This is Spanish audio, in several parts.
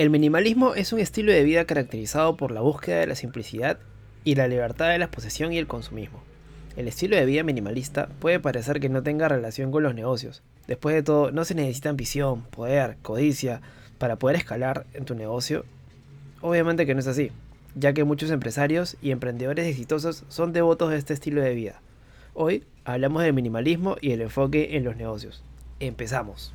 El minimalismo es un estilo de vida caracterizado por la búsqueda de la simplicidad y la libertad de la posesión y el consumismo. El estilo de vida minimalista puede parecer que no tenga relación con los negocios. Después de todo, no se necesita ambición, poder, codicia para poder escalar en tu negocio. Obviamente que no es así, ya que muchos empresarios y emprendedores exitosos son devotos de este estilo de vida. Hoy hablamos del minimalismo y el enfoque en los negocios. Empezamos.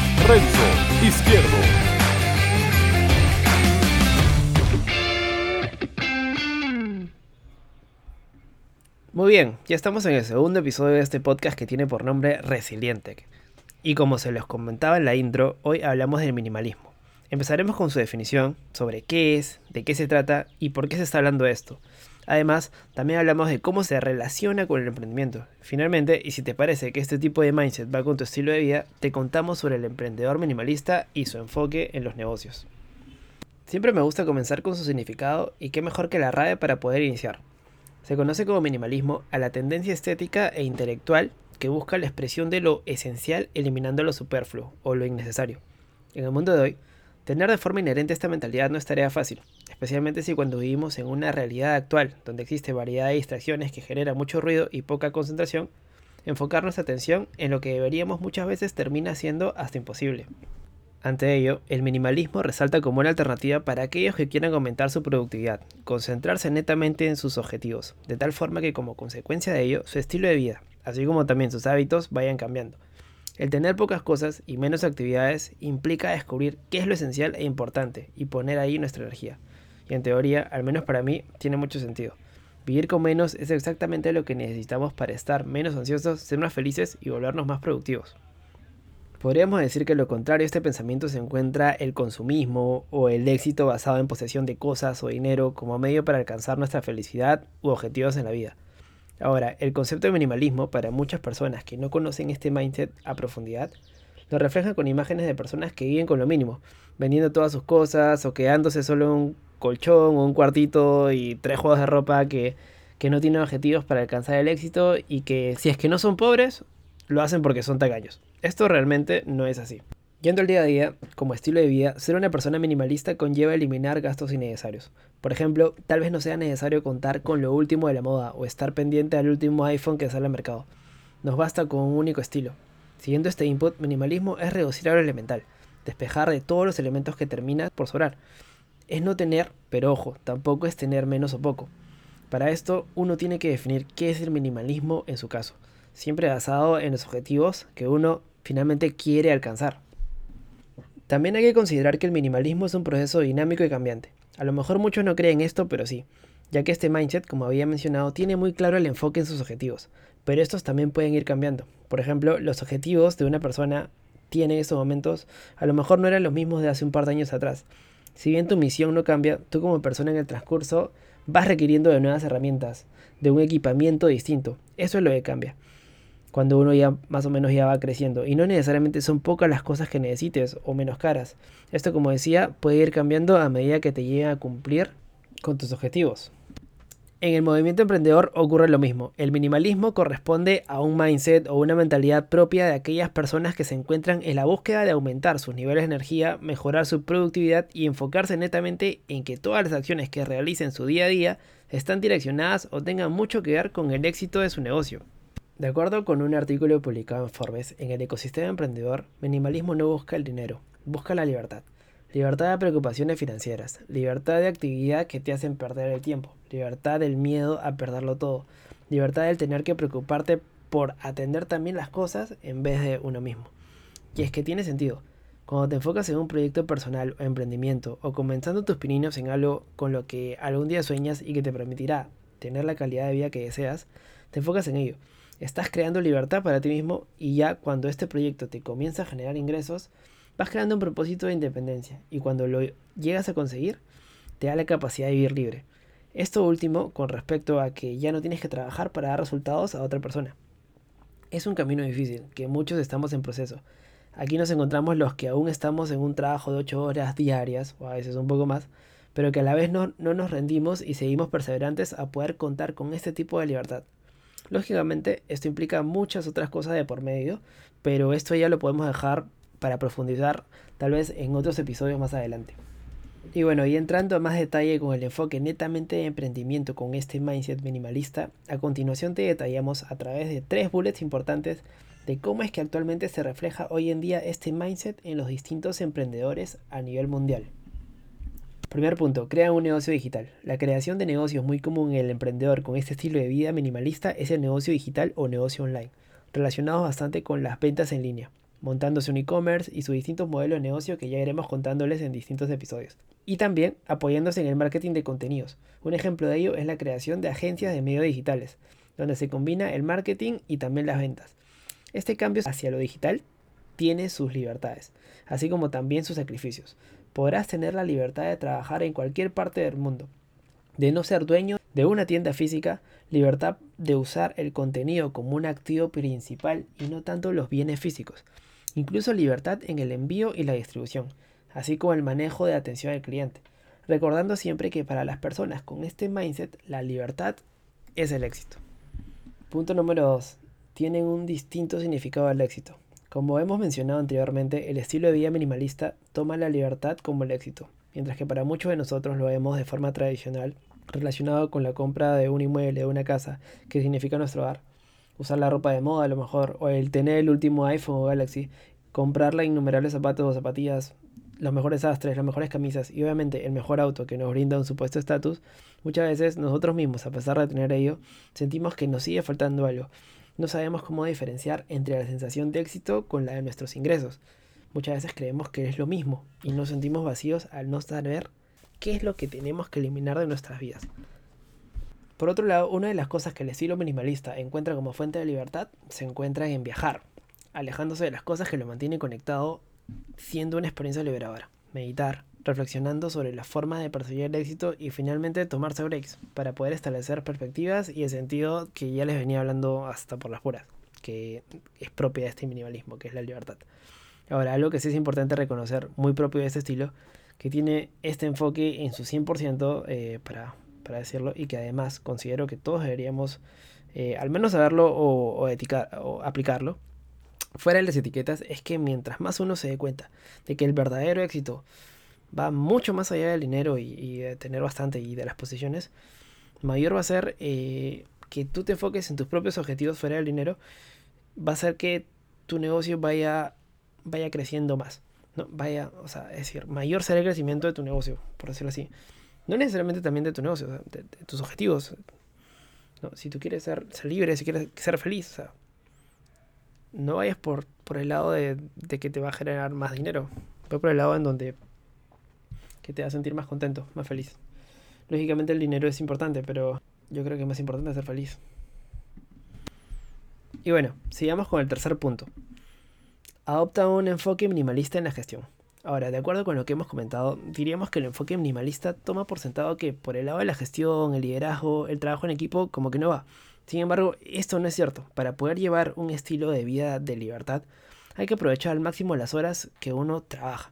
Renzo Izquierdo. Muy bien, ya estamos en el segundo episodio de este podcast que tiene por nombre Resiliente. Y como se los comentaba en la intro, hoy hablamos del minimalismo. Empezaremos con su definición sobre qué es, de qué se trata y por qué se está hablando de esto. Además, también hablamos de cómo se relaciona con el emprendimiento. Finalmente, y si te parece que este tipo de mindset va con tu estilo de vida, te contamos sobre el emprendedor minimalista y su enfoque en los negocios. Siempre me gusta comenzar con su significado y qué mejor que la RAE para poder iniciar. Se conoce como minimalismo a la tendencia estética e intelectual que busca la expresión de lo esencial eliminando lo superfluo o lo innecesario. En el mundo de hoy, tener de forma inherente esta mentalidad no es tarea fácil, especialmente si cuando vivimos en una realidad actual donde existe variedad de distracciones que generan mucho ruido y poca concentración, enfocar nuestra atención en lo que deberíamos muchas veces termina siendo hasta imposible. Ante ello, el minimalismo resalta como una alternativa para aquellos que quieran aumentar su productividad, concentrarse netamente en sus objetivos, de tal forma que como consecuencia de ello su estilo de vida, así como también sus hábitos, vayan cambiando. El tener pocas cosas y menos actividades implica descubrir qué es lo esencial e importante y poner ahí nuestra energía y en teoría, al menos para mí, tiene mucho sentido. Vivir con menos es exactamente lo que necesitamos para estar menos ansiosos, ser más felices y volvernos más productivos. Podríamos decir que lo contrario a este pensamiento se encuentra el consumismo o el éxito basado en posesión de cosas o dinero como medio para alcanzar nuestra felicidad u objetivos en la vida. Ahora, el concepto de minimalismo para muchas personas que no conocen este mindset a profundidad lo reflejan con imágenes de personas que viven con lo mínimo, vendiendo todas sus cosas o quedándose solo en un colchón o un cuartito y tres juegos de ropa que, que no tienen objetivos para alcanzar el éxito y que si es que no son pobres, lo hacen porque son tacaños. Esto realmente no es así. Yendo al día a día, como estilo de vida, ser una persona minimalista conlleva eliminar gastos innecesarios. Por ejemplo, tal vez no sea necesario contar con lo último de la moda o estar pendiente al último iPhone que sale al mercado. Nos basta con un único estilo. Siguiendo este input, minimalismo es reducir a lo elemental, despejar de todos los elementos que terminan por sobrar es no tener, pero ojo, tampoco es tener menos o poco. Para esto uno tiene que definir qué es el minimalismo en su caso, siempre basado en los objetivos que uno finalmente quiere alcanzar. También hay que considerar que el minimalismo es un proceso dinámico y cambiante. A lo mejor muchos no creen esto, pero sí, ya que este mindset, como había mencionado, tiene muy claro el enfoque en sus objetivos, pero estos también pueden ir cambiando. Por ejemplo, los objetivos de una persona tiene en estos momentos a lo mejor no eran los mismos de hace un par de años atrás, si bien tu misión no cambia, tú como persona en el transcurso vas requiriendo de nuevas herramientas, de un equipamiento distinto. Eso es lo que cambia. Cuando uno ya más o menos ya va creciendo. Y no necesariamente son pocas las cosas que necesites o menos caras. Esto como decía puede ir cambiando a medida que te llegue a cumplir con tus objetivos. En el movimiento emprendedor ocurre lo mismo. El minimalismo corresponde a un mindset o una mentalidad propia de aquellas personas que se encuentran en la búsqueda de aumentar sus niveles de energía, mejorar su productividad y enfocarse netamente en que todas las acciones que realicen su día a día están direccionadas o tengan mucho que ver con el éxito de su negocio. De acuerdo con un artículo publicado en Forbes, en el ecosistema emprendedor, minimalismo no busca el dinero, busca la libertad. Libertad de preocupaciones financieras, libertad de actividad que te hacen perder el tiempo, libertad del miedo a perderlo todo, libertad del tener que preocuparte por atender también las cosas en vez de uno mismo. Y es que tiene sentido. Cuando te enfocas en un proyecto personal o emprendimiento o comenzando tus pininos en algo con lo que algún día sueñas y que te permitirá tener la calidad de vida que deseas, te enfocas en ello. Estás creando libertad para ti mismo y ya cuando este proyecto te comienza a generar ingresos, vas creando un propósito de independencia y cuando lo llegas a conseguir, te da la capacidad de vivir libre. Esto último con respecto a que ya no tienes que trabajar para dar resultados a otra persona. Es un camino difícil, que muchos estamos en proceso. Aquí nos encontramos los que aún estamos en un trabajo de 8 horas diarias, o a veces un poco más, pero que a la vez no, no nos rendimos y seguimos perseverantes a poder contar con este tipo de libertad. Lógicamente, esto implica muchas otras cosas de por medio, pero esto ya lo podemos dejar para profundizar tal vez en otros episodios más adelante. Y bueno, y entrando a más detalle con el enfoque netamente de emprendimiento con este mindset minimalista, a continuación te detallamos a través de tres bullets importantes de cómo es que actualmente se refleja hoy en día este mindset en los distintos emprendedores a nivel mundial. Primer punto, crea un negocio digital. La creación de negocios muy común en el emprendedor con este estilo de vida minimalista es el negocio digital o negocio online, relacionados bastante con las ventas en línea, montándose un e-commerce y sus distintos modelos de negocio que ya iremos contándoles en distintos episodios y también apoyándose en el marketing de contenidos. Un ejemplo de ello es la creación de agencias de medios digitales, donde se combina el marketing y también las ventas. Este cambio hacia lo digital tiene sus libertades, así como también sus sacrificios. Podrás tener la libertad de trabajar en cualquier parte del mundo, de no ser dueño de una tienda física, libertad de usar el contenido como un activo principal y no tanto los bienes físicos, incluso libertad en el envío y la distribución así como el manejo de atención al cliente, recordando siempre que para las personas con este mindset la libertad es el éxito. Punto número 2. Tienen un distinto significado al éxito. Como hemos mencionado anteriormente, el estilo de vida minimalista toma la libertad como el éxito, mientras que para muchos de nosotros lo vemos de forma tradicional, relacionado con la compra de un inmueble, de una casa, que significa nuestro hogar. Usar la ropa de moda a lo mejor, o el tener el último iPhone o Galaxy, comprarla innumerables zapatos o zapatillas, los mejores astres, las mejores camisas y obviamente el mejor auto que nos brinda un supuesto estatus, muchas veces nosotros mismos, a pesar de tener ello, sentimos que nos sigue faltando algo. No sabemos cómo diferenciar entre la sensación de éxito con la de nuestros ingresos. Muchas veces creemos que es lo mismo y nos sentimos vacíos al no saber qué es lo que tenemos que eliminar de nuestras vidas. Por otro lado, una de las cosas que el estilo minimalista encuentra como fuente de libertad se encuentra en viajar, alejándose de las cosas que lo mantienen conectado siendo una experiencia liberadora. Meditar, reflexionando sobre la forma de perseguir el éxito y finalmente tomarse breaks para poder establecer perspectivas y el sentido que ya les venía hablando hasta por las puras, que es propia de este minimalismo, que es la libertad. Ahora, algo que sí es importante reconocer, muy propio de este estilo, que tiene este enfoque en su 100% eh, para, para decirlo y que además considero que todos deberíamos eh, al menos saberlo o, o aplicarlo, fuera de las etiquetas es que mientras más uno se dé cuenta de que el verdadero éxito va mucho más allá del dinero y, de tener bastante y de las posiciones, mayor va a ser eh, que tú te enfoques en tus propios objetivos fuera del dinero, va a ser que tu negocio vaya, vaya creciendo más. ¿no? Vaya, o sea, es decir, mayor será el crecimiento de tu negocio, por decirlo así. No necesariamente también de tu negocio, de, tus objetivos. ¿no? Si tú quieres ser, ser, libre, si quieres ser feliz, no vayas por, por el lado de, que te va a generar más dinero. Ve por el lado en donde que te va a sentir más contento, más feliz. Lógicamente el dinero es importante, pero yo creo que es más importante ser feliz. Y bueno, sigamos con el tercer punto. Adopta un enfoque minimalista en la gestión. Ahora, de acuerdo con lo que hemos comentado, diríamos que el enfoque minimalista toma por sentado que por el lado de la gestión, el liderazgo, el trabajo en equipo, como que no va. Sin embargo, esto no es cierto. Para poder llevar un estilo de vida de libertad, hay que aprovechar al máximo las horas que uno trabaja,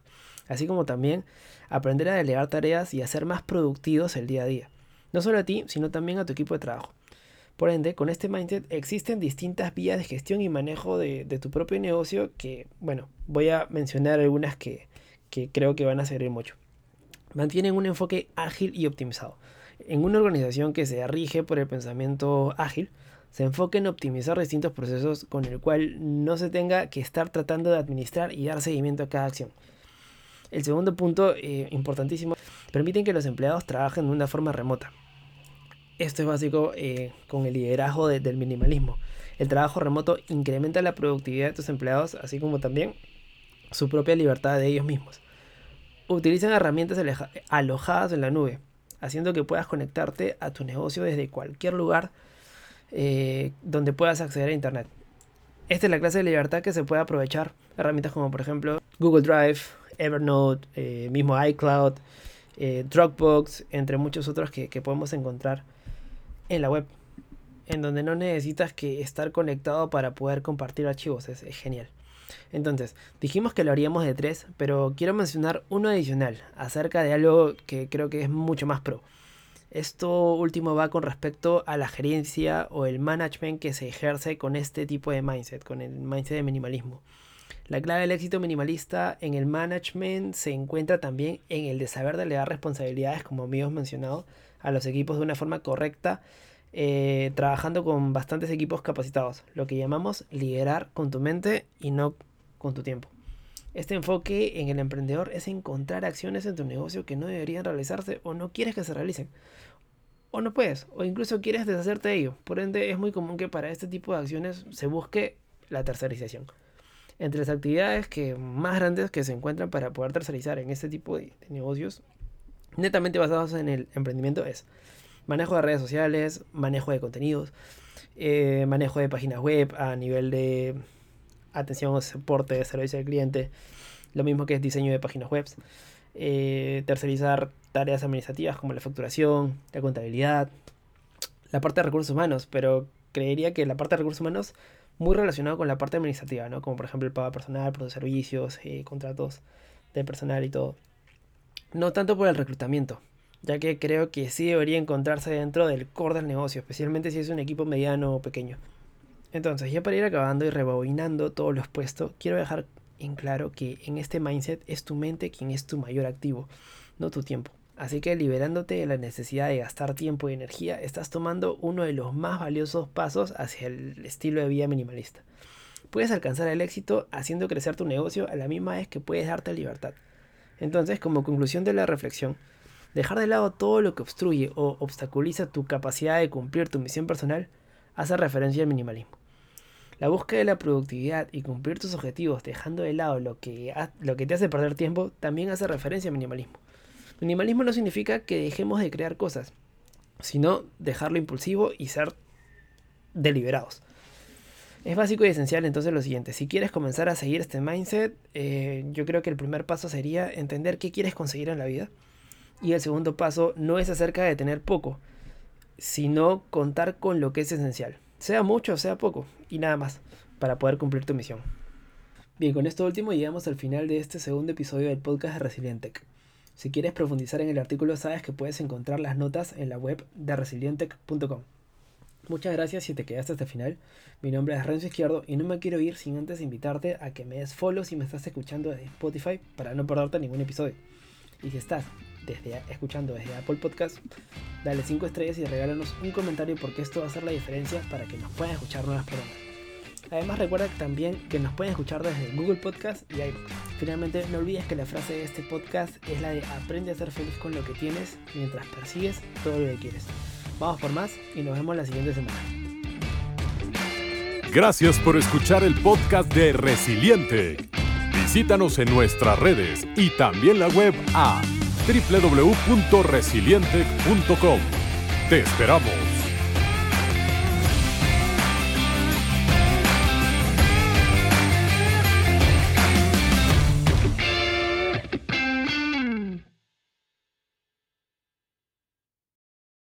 así como también aprender a delegar tareas y a ser más productivos el día a día. No solo a ti, sino también a tu equipo de trabajo. Por ende, con este mindset existen distintas vías de gestión y manejo de, tu propio negocio que, bueno, voy a mencionar algunas que, que creo que van a servir mucho. Mantienen un enfoque ágil y optimizado. En una organización que se rige por el pensamiento ágil, se enfoca en optimizar distintos procesos con el cual no se tenga que estar tratando de administrar y dar seguimiento a cada acción. El segundo punto, eh, importantísimo, permiten que los empleados trabajen de una forma remota. Esto es básico eh, con el liderazgo del minimalismo. El trabajo remoto incrementa la productividad de tus empleados, así como también su propia libertad de ellos mismos. Utilizan herramientas alojadas en la nube, haciendo que puedas conectarte a tu negocio desde cualquier lugar eh, donde puedas acceder a Internet. Esta es la clase de libertad que se puede aprovechar. Herramientas como por ejemplo Google Drive, Evernote, eh, mismo iCloud, eh, Dropbox, entre muchos otros que, podemos encontrar en la web. En donde no necesitas que estar conectado para poder compartir archivos. Es, es genial. Entonces, dijimos que lo haríamos de tres, pero quiero mencionar uno adicional acerca de algo que creo que es mucho más pro. Esto último va con respecto a la gerencia o el management que se ejerce con este tipo de mindset, con el mindset de minimalismo. La clave del éxito minimalista en el management se encuentra también en el de saber delegar responsabilidades, como hemos mencionado, a los equipos de una forma correcta, eh, trabajando con bastantes equipos capacitados, lo que llamamos liderar con tu mente y no con tu tiempo. Este enfoque en el emprendedor es encontrar acciones en tu negocio que no deberían realizarse o no quieres que se realicen. O no puedes, o incluso quieres deshacerte de ello. Por ende, es muy común que para este tipo de acciones se busque la tercerización. Entre las actividades que más grandes que se encuentran para poder tercerizar en este tipo de, negocios, netamente basados en el emprendimiento, es manejo de redes sociales, manejo de contenidos, eh, manejo de páginas web a nivel de atención soporte servicio al cliente, lo mismo que es diseño de páginas web, eh, tercerizar tareas administrativas como la facturación, la contabilidad, la parte de recursos humanos, pero creería que la parte de recursos humanos muy relacionado con la parte administrativa, ¿no? Como por ejemplo el pago personal, de servicios, eh, contratos de personal y todo. No tanto por el reclutamiento, ya que creo que sí debería encontrarse dentro del core del negocio, especialmente si es un equipo mediano o pequeño. Entonces, ya para ir acabando y rebobinando todo lo expuesto, quiero dejar en claro que en este mindset es tu mente quien es tu mayor activo, no tu tiempo. Así que liberándote de la necesidad de gastar tiempo y energía, estás tomando uno de los más valiosos pasos hacia el estilo de vida minimalista. Puedes alcanzar el éxito haciendo crecer tu negocio a la misma vez que puedes darte libertad. Entonces, como conclusión de la reflexión, dejar de lado todo lo que obstruye o obstaculiza tu capacidad de cumplir tu misión personal hace referencia al minimalismo. La búsqueda de la productividad y cumplir tus objetivos dejando de lado lo que, lo que te hace perder tiempo también hace referencia al minimalismo. Minimalismo no significa que dejemos de crear cosas, sino dejarlo impulsivo y ser deliberados. Es básico y esencial entonces lo siguiente, si quieres comenzar a seguir este mindset, eh, yo creo que el primer paso sería entender qué quieres conseguir en la vida. Y el segundo paso no es acerca de tener poco, sino contar con lo que es esencial sea mucho o sea poco, y nada más, para poder cumplir tu misión. Bien, con esto último llegamos al final de este segundo episodio del podcast de Resilientec. Si quieres profundizar en el artículo, sabes que puedes encontrar las notas en la web de resilientec.com. Muchas gracias si te quedaste hasta el final. Mi nombre es Renzo Izquierdo y no me quiero ir sin antes invitarte a que me des follow si me estás escuchando desde Spotify para no perderte ningún episodio. Y si estás desde, escuchando desde Apple Podcast, dale 5 estrellas y regálanos un comentario porque esto va a hacer la diferencia para que nos puedan escuchar nuevas personas. Además recuerda también que nos pueden escuchar desde Google Podcast y iVoox. Finalmente no olvides que la frase de este podcast es la de aprende a ser feliz con lo que tienes mientras persigues todo lo que quieres. Vamos por más y nos vemos la siguiente semana. Gracias por escuchar el podcast de Resiliente. Visítanos en nuestras redes y también la web a www.resiliente.com. Te esperamos.